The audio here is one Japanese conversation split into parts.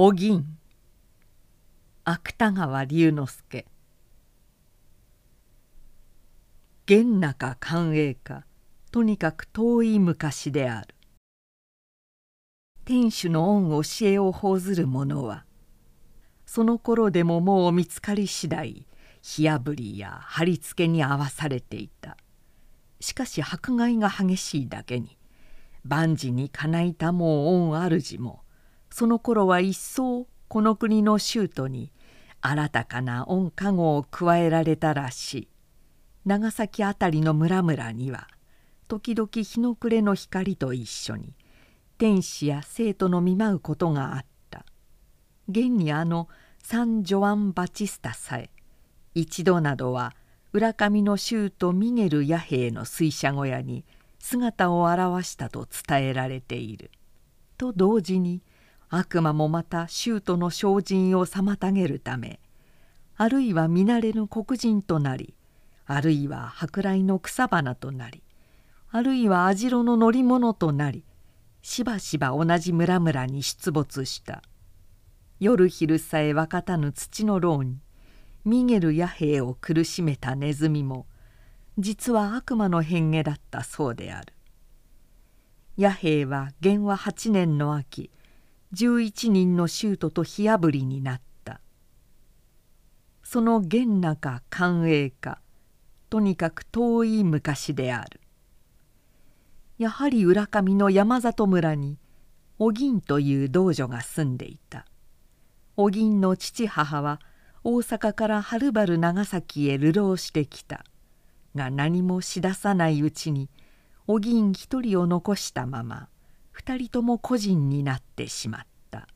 お銀。芥川龍之介。元中寛永かとにかく遠い昔である。天主の恩教えを報ずる者はその頃でももう見つかり次第火あぶりや貼り付けに合わされていた。しかし迫害が激しいだけに万事にかないたもう恩主もその頃は一層この国の州都に新たかな恩加護を加えられたらしい長崎辺りの村々には時々日の暮れの光と一緒に天使や生徒の見舞うことがあった現にあのサン・ジョアン・バチスタさえ一度などは浦上の州都ミゲル弥兵の水車小屋に姿を現したと伝えられている。と同時に悪魔もまた州都の精進を妨げるためあるいは見慣れぬ黒人となりあるいは舶来の草花となりあるいは網代の乗り物となりしばしば同じ村々に出没した。夜昼さえ分かたぬ土の牢にミゲル弥兵を苦しめたネズミも実は悪魔の変化だったそうである。弥兵は元和8年の秋11人の舅と火あぶりになった。その元中寛永かとにかく遠い昔である。やはり浦上の山里村にお銀という道女が住んでいた。お銀の父母は大阪からはるばる長崎へ流浪してきた。が何もしださないうちにお銀一人を残したまま二人とも個人になってしまった。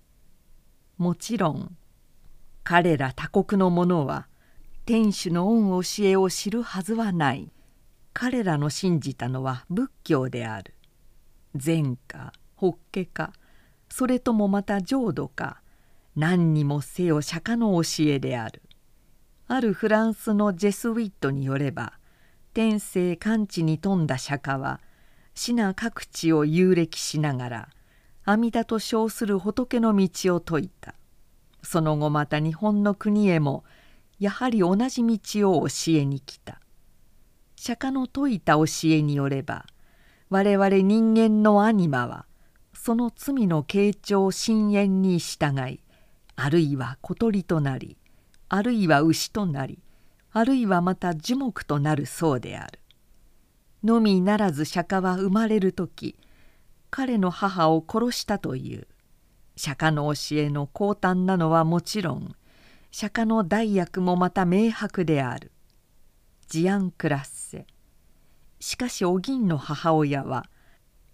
もちろん彼ら他国の者は天主の恩教えを知るはずはない。彼らの信じたのは仏教である。禅か法華かそれともまた浄土か何にもせよ釈迦の教えである。あるフランスのジェスウィットによれば天性完治に富んだ釈迦は死な各地を遊歴しながら阿弥陀と称する仏の道を説いたその後また日本の国へもやはり同じ道を教えに来た釈迦の説いた教えによれば我々人間のアニマはその罪の傾聴深淵に従いあるいは小鳥となりあるいは牛となりあるいはまた樹木となるそうである。のみならず釈迦は生まれる時彼の母を殺したという。釈迦の教えの高端なのはもちろん釈迦の代役もまた明白である。ジアン・クラッセ。しかしお銀の母親は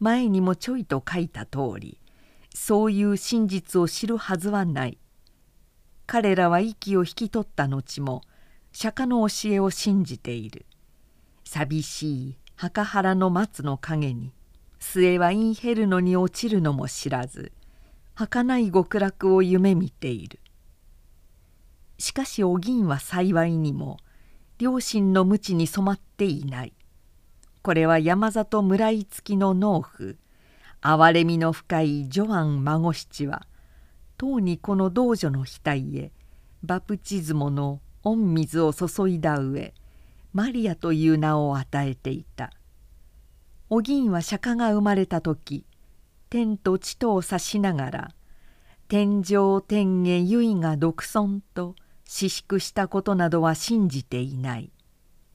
前にもちょいと書いた通りそういう真実を知るはずはない。彼らは息を引き取った後も釈迦の教えを信じている。寂しい。墓原の松の陰に末はインヘルノに落ちるのも知らず儚い極楽を夢見ている。しかしお銀は幸いにも両親の無知に染まっていない。これは山里村井付きの農夫憐れみの深いジョアン孫七はとうにこの道女の額へバプチズモの御水を注いだ上マリアという名を与えていた。お銀は釈迦が生まれた時天と地とを指しながら天上天下唯が独尊と私粛したことなどは信じていない。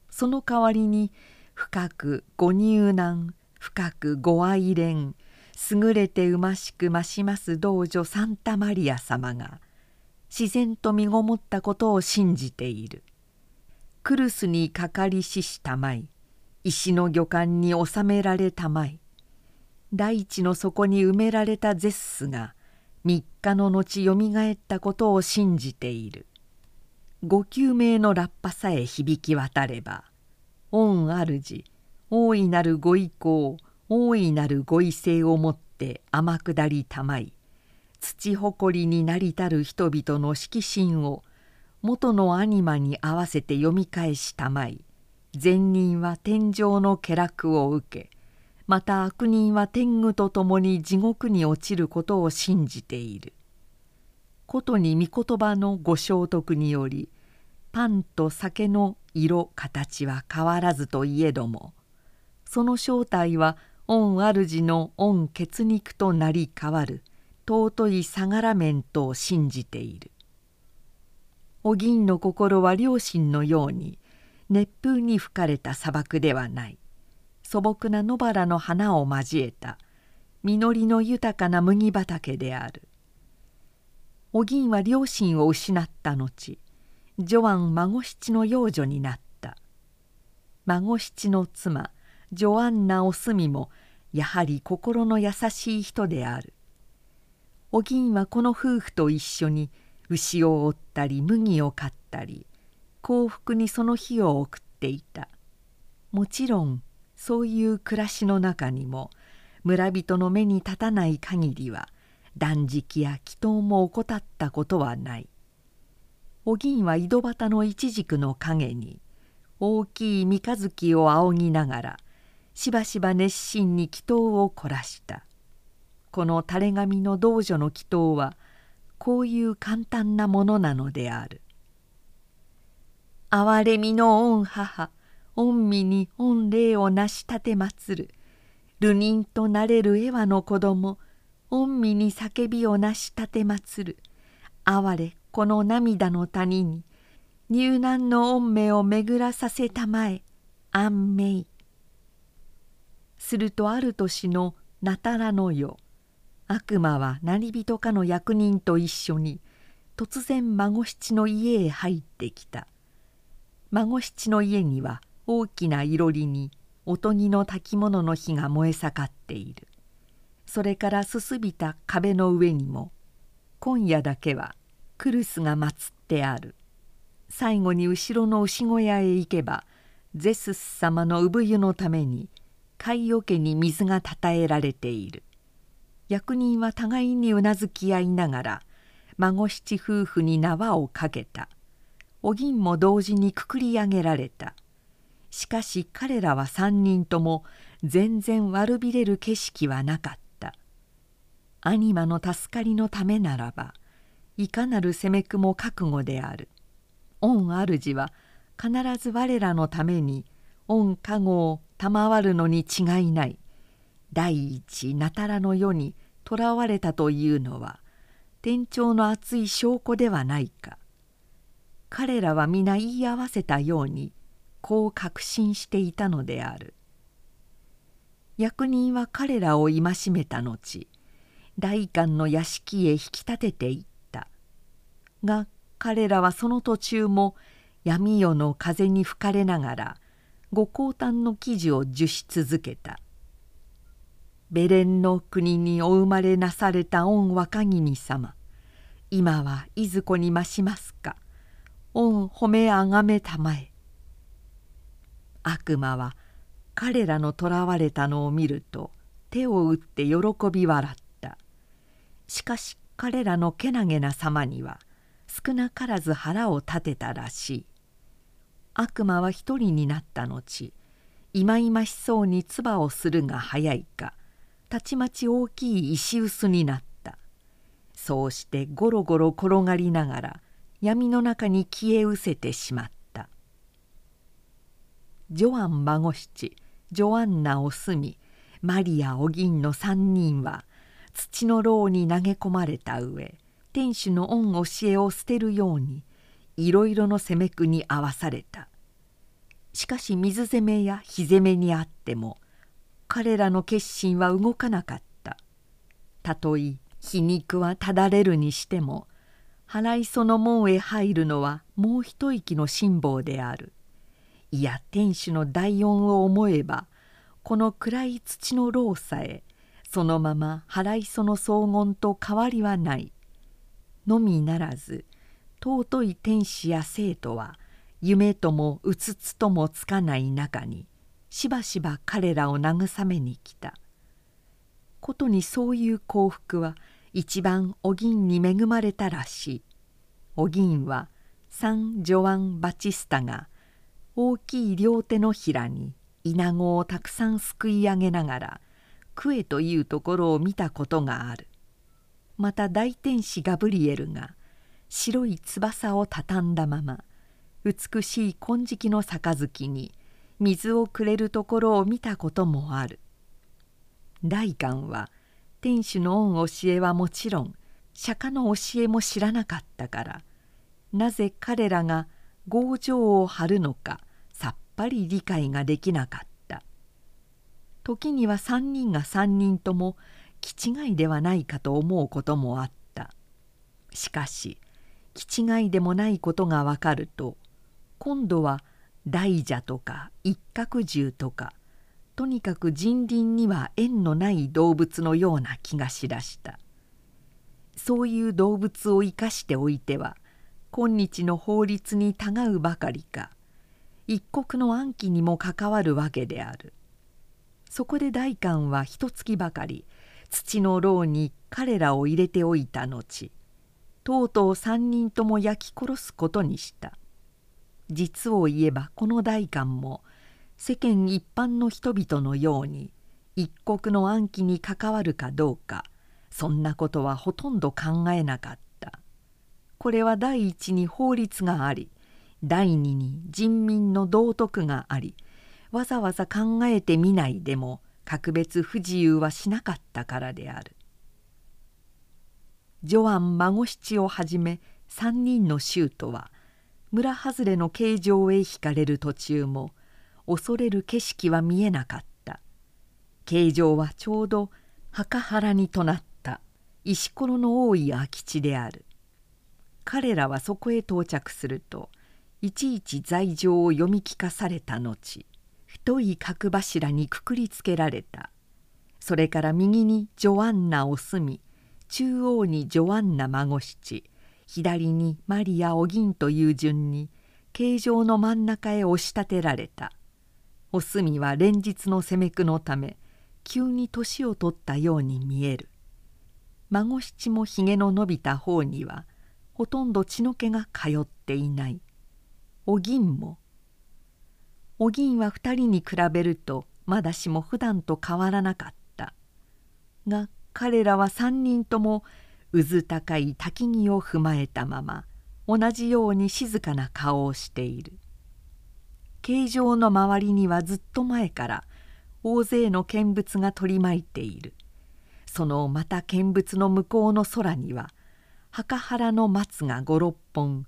その代わりに深くご入難深くご愛憐優れてうましく増します道女サンタマリア様が自然と身ごもったことを信じている。クルスにかかりししたまい。石の魚管に収められたまい。大地の底に埋められたゼッスが3日の後よみがえったことを信じている。ご救命のラッパさえ響き渡れば御主大いなるご意向大いなるご威勢をもって天下りたまい。土誇りになりたる人々の色心を元のアニマに合わせて読み返したまい善人は天上の家楽を受けまた悪人は天狗と共に地獄に落ちることを信じていることに御言葉のご聖徳によりパンと酒の色形は変わらずといえどもその正体は御主の御血肉となり変わる尊い相良面と信じている。お銀の心は両親のように熱風に吹かれた砂漠ではない。素朴な野原の花を交えた実りの豊かな麦畑である。お銀は両親を失った後ジョアン孫七の養女になった。孫七の妻ジョアンナ・おすみもやはり心の優しい人である。お銀はこの夫婦と一緒に牛を追ったり麦を買ったり幸福にその日を送っていた。もちろんそういう暮らしの中にも村人の目に立たない限りは断食や祈祷も怠ったことはない。お銀は井戸端のイチジクの陰に大きい三日月を仰ぎながらしばしば熱心に祈祷を凝らした。この垂れ紙の道女の祈祷はこういう簡単なものなのである。憐れみの御母御身に御霊を成し立てまつる。流人となれるエワの子供御身に叫びを成し立てまつる。哀れこの涙の谷に入難の御目を巡らさせたまえ安命するとある年のなたらの夜悪魔は何人かの役人と一緒に突然孫七の家へ入ってきた。孫七の家には大きないろりにおとぎの炊き物の火が燃え盛っている。それからすすびた壁の上にも今夜だけはクルスが祀ってある。最後に後ろの牛小屋へ行けばゼスス様の産湯のために貝桶に水がたたえられている。役人は互いにうなずき合いながら孫七夫婦に縄をかけた。お銀も同時にくくり上げられた。しかし彼らは三人とも全然悪びれる景色はなかった。アニマの助かりのためならばいかなる責めくも覚悟である。御主は必ず我らのために御加護を賜るのに違いない。第一なたらの世に囚われたというのは天長の熱い証拠ではないか。彼らは皆言い合わせたようにこう確信していたのである。役人は彼らを戒めた後代官の屋敷へ引き立てていった。が彼らはその途中も闇夜の風に吹かれながらご降誕の記事を述し続けた。ベレンの国にお生まれなされた御若君様。今はいずこに増しますか。御褒めあがめたまえ。悪魔は彼らの囚われたのを見ると手を打って喜び笑った。しかし彼らのけなげな様には少なからず腹を立てたらしい。悪魔は一人になった後いまいましそうに唾をするが早いか。たちまち大きい石臼になった。そうしてゴロゴロ転がりながら闇の中に消え失せてしまった。ジョアン孫七ジョアンナおすみマリアお銀の3人は土の牢に投げ込まれた上天主の恩教えを捨てるようにいろいろの責めくに合わされた。しかし水攻めや火攻めにあっても彼らの決心は動かなかった。たとえ皮肉はただれるにしても払いその門へ入るのはもう一息の辛抱である。いや天主の大恩を思えばこの暗い土の牢さえそのまま払いその荘厳と変わりはない。のみならず尊い天使や生徒は夢ともうつつともつかない中にしばしば彼らを慰めに来た。ことにそういう幸福は一番お銀に恵まれたらしい。お銀はサン・ジョアン・バチスタが大きい両手のひらにイナゴをたくさんすくい上げながらクエというところを見たことがある。また大天使ガブリエルが白い翼を畳んだまま美しい金色の杯に水をくれるところを見たこともある。大観は天主の恩教えはもちろん釈迦の教えも知らなかったからなぜ彼らが強情を張るのかさっぱり理解ができなかった。時には3人が3人とも気違いではないかと思うこともあった。しかし気違いでもないことがわかると今度は大蛇とか一角獣とかとにかく人倫には縁のない動物のような気がしだした。そういう動物を生かしておいては今日の法律にたがうばかりか一国の安否にも関わるわけである。そこで代官は一月ばかり土の牢に彼らを入れておいた後とうとう三人とも焼き殺すことにした。実を言えばこの代官も世間一般の人々のように一国の安否に関わるかどうかそんなことはほとんど考えなかった。これは第一に法律があり第二に人民の道徳がありわざわざ考えてみないでも格別不自由はしなかったからである。ジョアン孫七をはじめ3人の衆とは村外れの形状へ引かれる途中も恐れる景色は見えなかった。形状はちょうど墓原にとなった。石ころの多い空き地である。彼らはそこへ到着するといちいち罪状を読み聞かされた後太い角柱にくくりつけられた。それから右にジョアンナおすみ中央にジョアンナ孫七。左にマリアお銀という順に形状の真ん中へ押し立てられた。お墨は連日の攻めくのため急に年を取ったように見える。孫七もひげの伸びた方にはほとんど血の気が通っていない。お銀もお銀は二人に比べるとまだしも普段と変わらなかった。が彼らは三人とも渦高い焚き木を踏まえたまま同じように静かな顔をしている。形状の周りにはずっと前から大勢の見物が取り巻いている。そのまた見物の向こうの空には墓原の松が五六本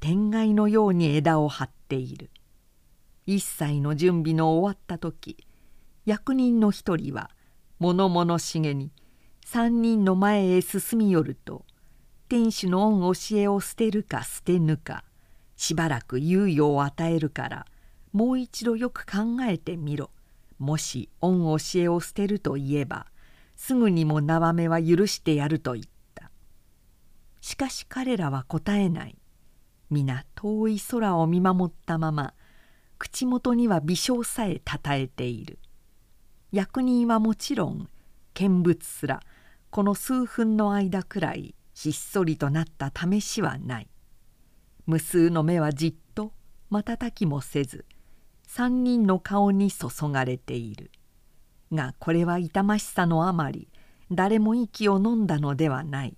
天蓋のように枝を張っている。一切の準備の終わった時役人の一人は物々しげに三人の前へ進み寄ると天主の恩教えを捨てるか捨てぬかしばらく猶予を与えるからもう一度よく考えてみろ。もし恩教えを捨てると言えばすぐにも縄目は許してやると言った。しかし彼らは答えない。皆遠い空を見守ったまま口元には微笑さえたたえている。役人はもちろん見物すらこの数分の間くらいひっそりとなった試しはない。無数の目はじっと瞬きもせず三人の顔に注がれている。がこれは痛ましさのあまり誰も息を飲んだのではない。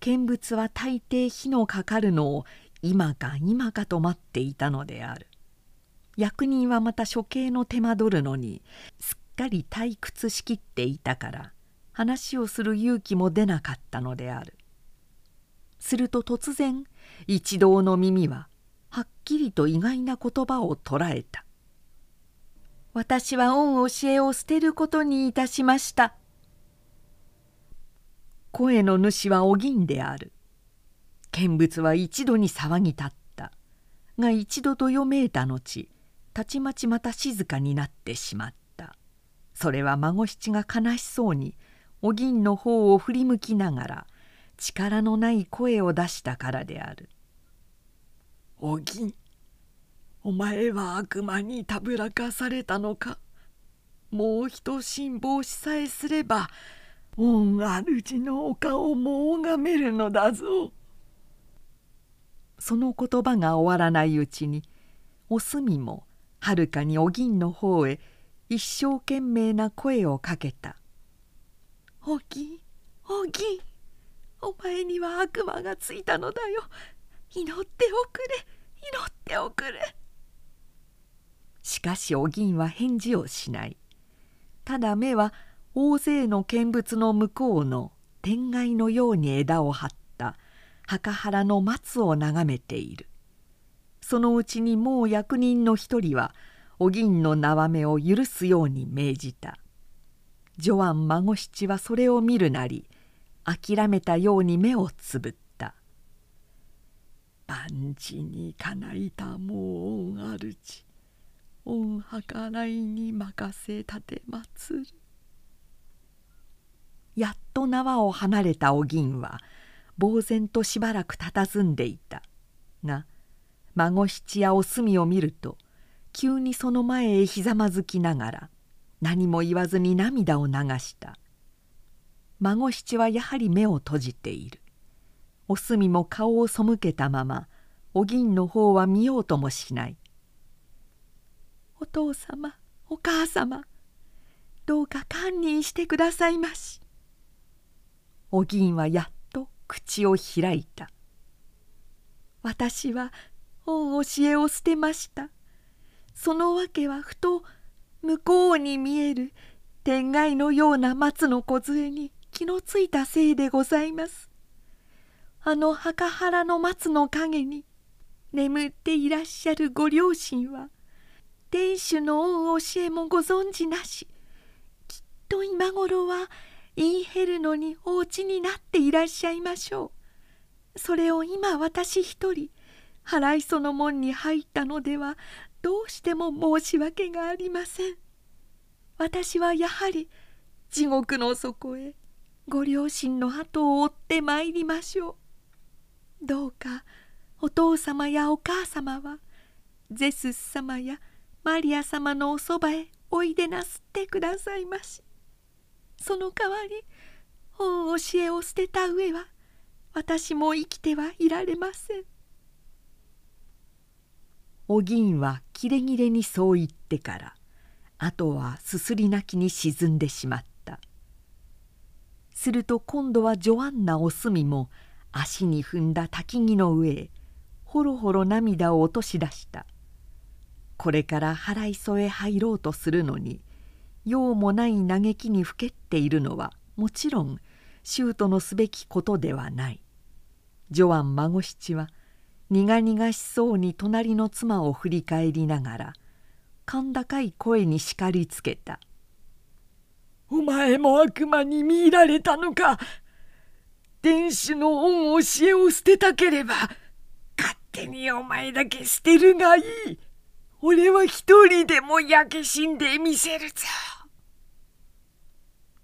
見物は大抵火のかかるのを今か今かと待っていたのである。役人はまた処刑の手間取るのにすっかり退屈しきっていたから話をする勇気も出なかったのである。すると突然一同の耳ははっきりと意外な言葉を捉えた「私は恩教えを捨てることにいたしました」声の主はお銀である。見物は一度に騒ぎ立った。が一度どよめいた後たちまちまた静かになってしまった。それは孫七が悲しそうにお銀の方を振り向きながら力のない声を出したからである。お銀お前は悪魔にたぶらかされたのか。もう一辛抱しさえすれば御主のお顔も拝めるのだぞ。その言葉が終わらないうちにお墨もはるかにお銀の方へ一生懸命な声をかけた「お銀お銀杖には悪魔がついたのだよ。祈っておくれ。祈っておくれ。しかしお銀は返事をしない。ただ目は大勢の見物の向こうの天外のように枝を張った。墓原の松を眺めている。そのうちにもう役人の一人はお銀の縄目を許すように命じた。ジョアン孫七はそれを見るなり諦めたように目をつぶった「万事にかないたもう御主御計らいに任せ立てまつる」やっと縄を離れたお銀は呆然としばらく佇んでいた。が孫七やお墨を見ると急にその前へひざまずきながら何も言わずに涙を流した。孫七はやはり目を閉じている。お墨も顔を背けたままお銀の方は見ようともしない。お父様お母様どうか堪忍してくださいまし。お銀はやっと口を開いた。私は恩教えを捨てました。その訳はふと向こうに見える天外のような松の梢に気のついたせいでございます。あの墓原の松の陰に眠っていらっしゃるご両親は天主の恩教えもご存じなしきっと今頃はインヘルノにお家になっていらっしゃいましょう。それを今私一人払いその門に入ったのではどうしても申し訳がありません。私はやはり地獄の底へご両親の後を追ってまいりましょう。どうかお父様やお母様はゼスス様やマリア様のおそばへおいでなすってくださいまし。その代わり本教えを捨てた上は私も生きてはいられません。お銀はキレキレにそう言ってからあとはすすり泣きに沈んでしまった。すると今度はジョアンナお墨も足に踏んだ焚き木の上へほろほろ涙を落とし出した。これから払い添え入ろうとするのに用もない嘆きにふけっているのはもちろん舅のすべきことではない。ジョアン孫七は苦々しそうに隣の妻を振り返りながら甲高い声に叱りつけた「お前も悪魔に見入られたのか。天使の恩教えを捨てたければ勝手にお前だけ捨てるがいい。俺は一人でも焼け死んでみせるぞ」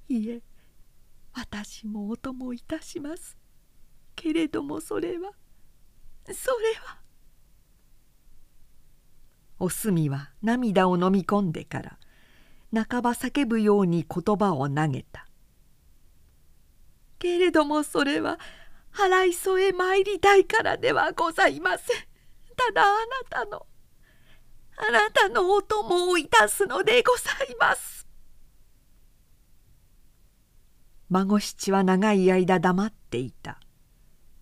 いえ私もお供いたします。けれどもそれはそれは。お墨は涙を飲み込んでから半ば叫ぶように言葉を投げた「けれどもそれは払い添え参りたいからではございません。ただあなたのあなたのお供をいたすのでございます」孫七は長い間黙っていた。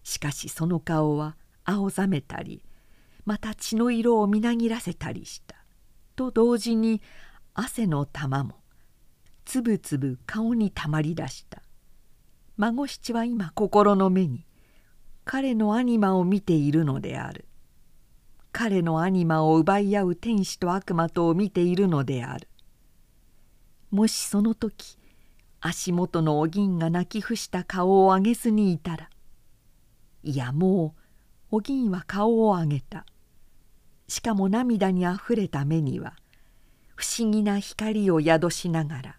しかしその顔は青ざめたりまた血の色をみなぎらせたりした。と同時に汗の玉もつぶつぶ顔にたまりだした。孫七は今心の目に彼のアニマを見ているのである。彼のアニマを奪い合う天使と悪魔とを見ているのである。もしその時足元のお銀が泣き伏した顔を上げずにいたらいやもうお銀は顔を上げた。しかも涙にあふれた目には不思議な光を宿しながら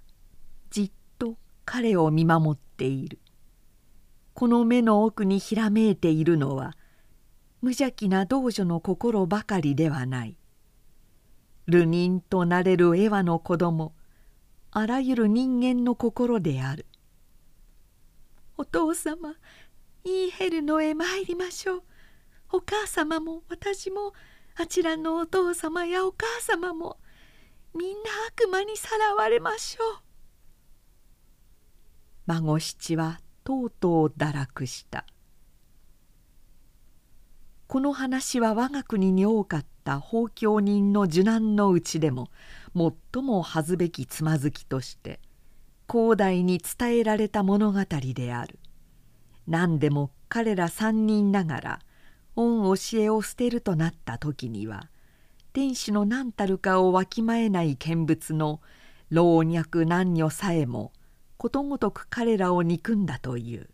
じっと彼を見守っている。この目の奥にひらめいているのは無邪気な道女の心ばかりではない。流人となれるエヴァの子供あらゆる人間の心である。お父様イーヘルのへ参りましょう。お母様も私もあちらのお父様やお母様もみんな悪魔にさらわれましょう。孫七はとうとう堕落した。この話は我が国に多かった法教人の受難のうちでも最も恥ずべきつまずきとして広大に伝えられた物語である。何でも彼ら三人ながら御教えを捨てるとなった時には天使の何たるかをわきまえない見物の老若男女さえもことごとく彼らを憎んだという。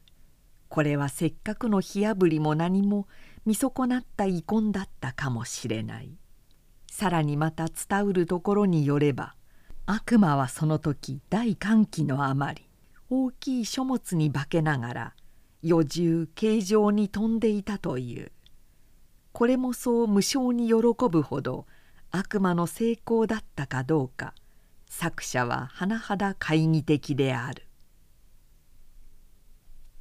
これはせっかくの火あぶりも何も見損なった遺恨だったかもしれない。さらにまた伝うるところによれば悪魔はその時大歓喜のあまり大きい書物に化けながら余重形状に飛んでいたという。これもそう無性に喜ぶほど悪魔の成功だったかどうか作者は甚だ懐疑的である。